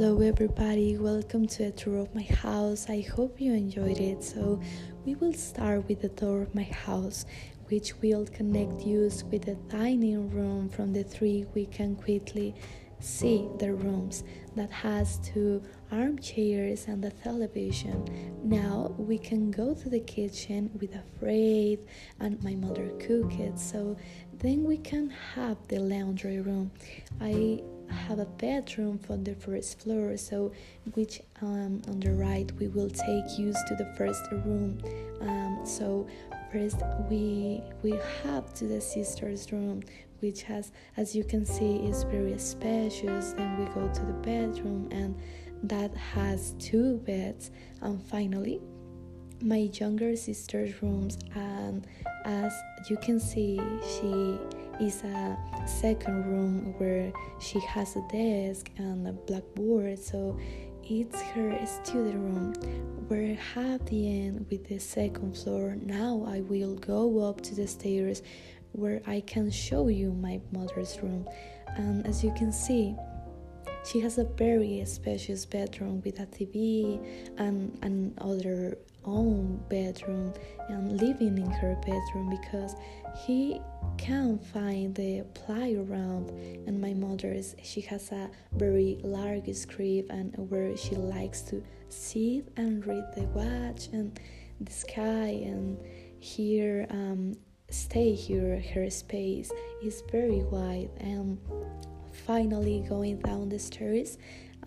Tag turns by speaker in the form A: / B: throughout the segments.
A: Hello, everybody. Welcome to a tour of my house. I hope you enjoyed it. So, we will start with the tour of my house, which will connect you with the dining room. From the three, we can quickly see the rooms that has two armchairs and a television. Now we can go to the kitchen with a fridge and my mother cook it. So then we can have the laundry room. I have a bedroom for the first floor so which um, on the right we will take use to the first room um, so first we we have to the sister's room which has as you can see is very spacious then we go to the bedroom and that has two beds. And finally my younger sister's rooms and as you can see she is a second room where she has a desk and a blackboard so it's her study room we're happy end with the second floor. Now i will go up to the stairs where i can show you my mother's room. And as you can see she has a very spacious bedroom with a TV and another own bedroom and living in her bedroom because he can't find the playground and my mother's she has a very large crib and where she likes to sit and read the watch and the sky and here um, stay here. Her space is very wide. And finally going down the stairs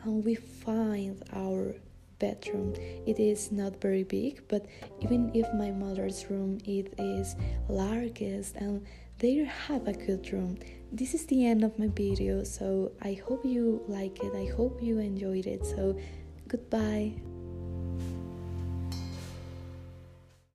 A: and we find our bedroom it is not very big but even if my mother's room it is largest and they have a good room. This is the end of my video so i hope you like it i hope you enjoyed it so goodbye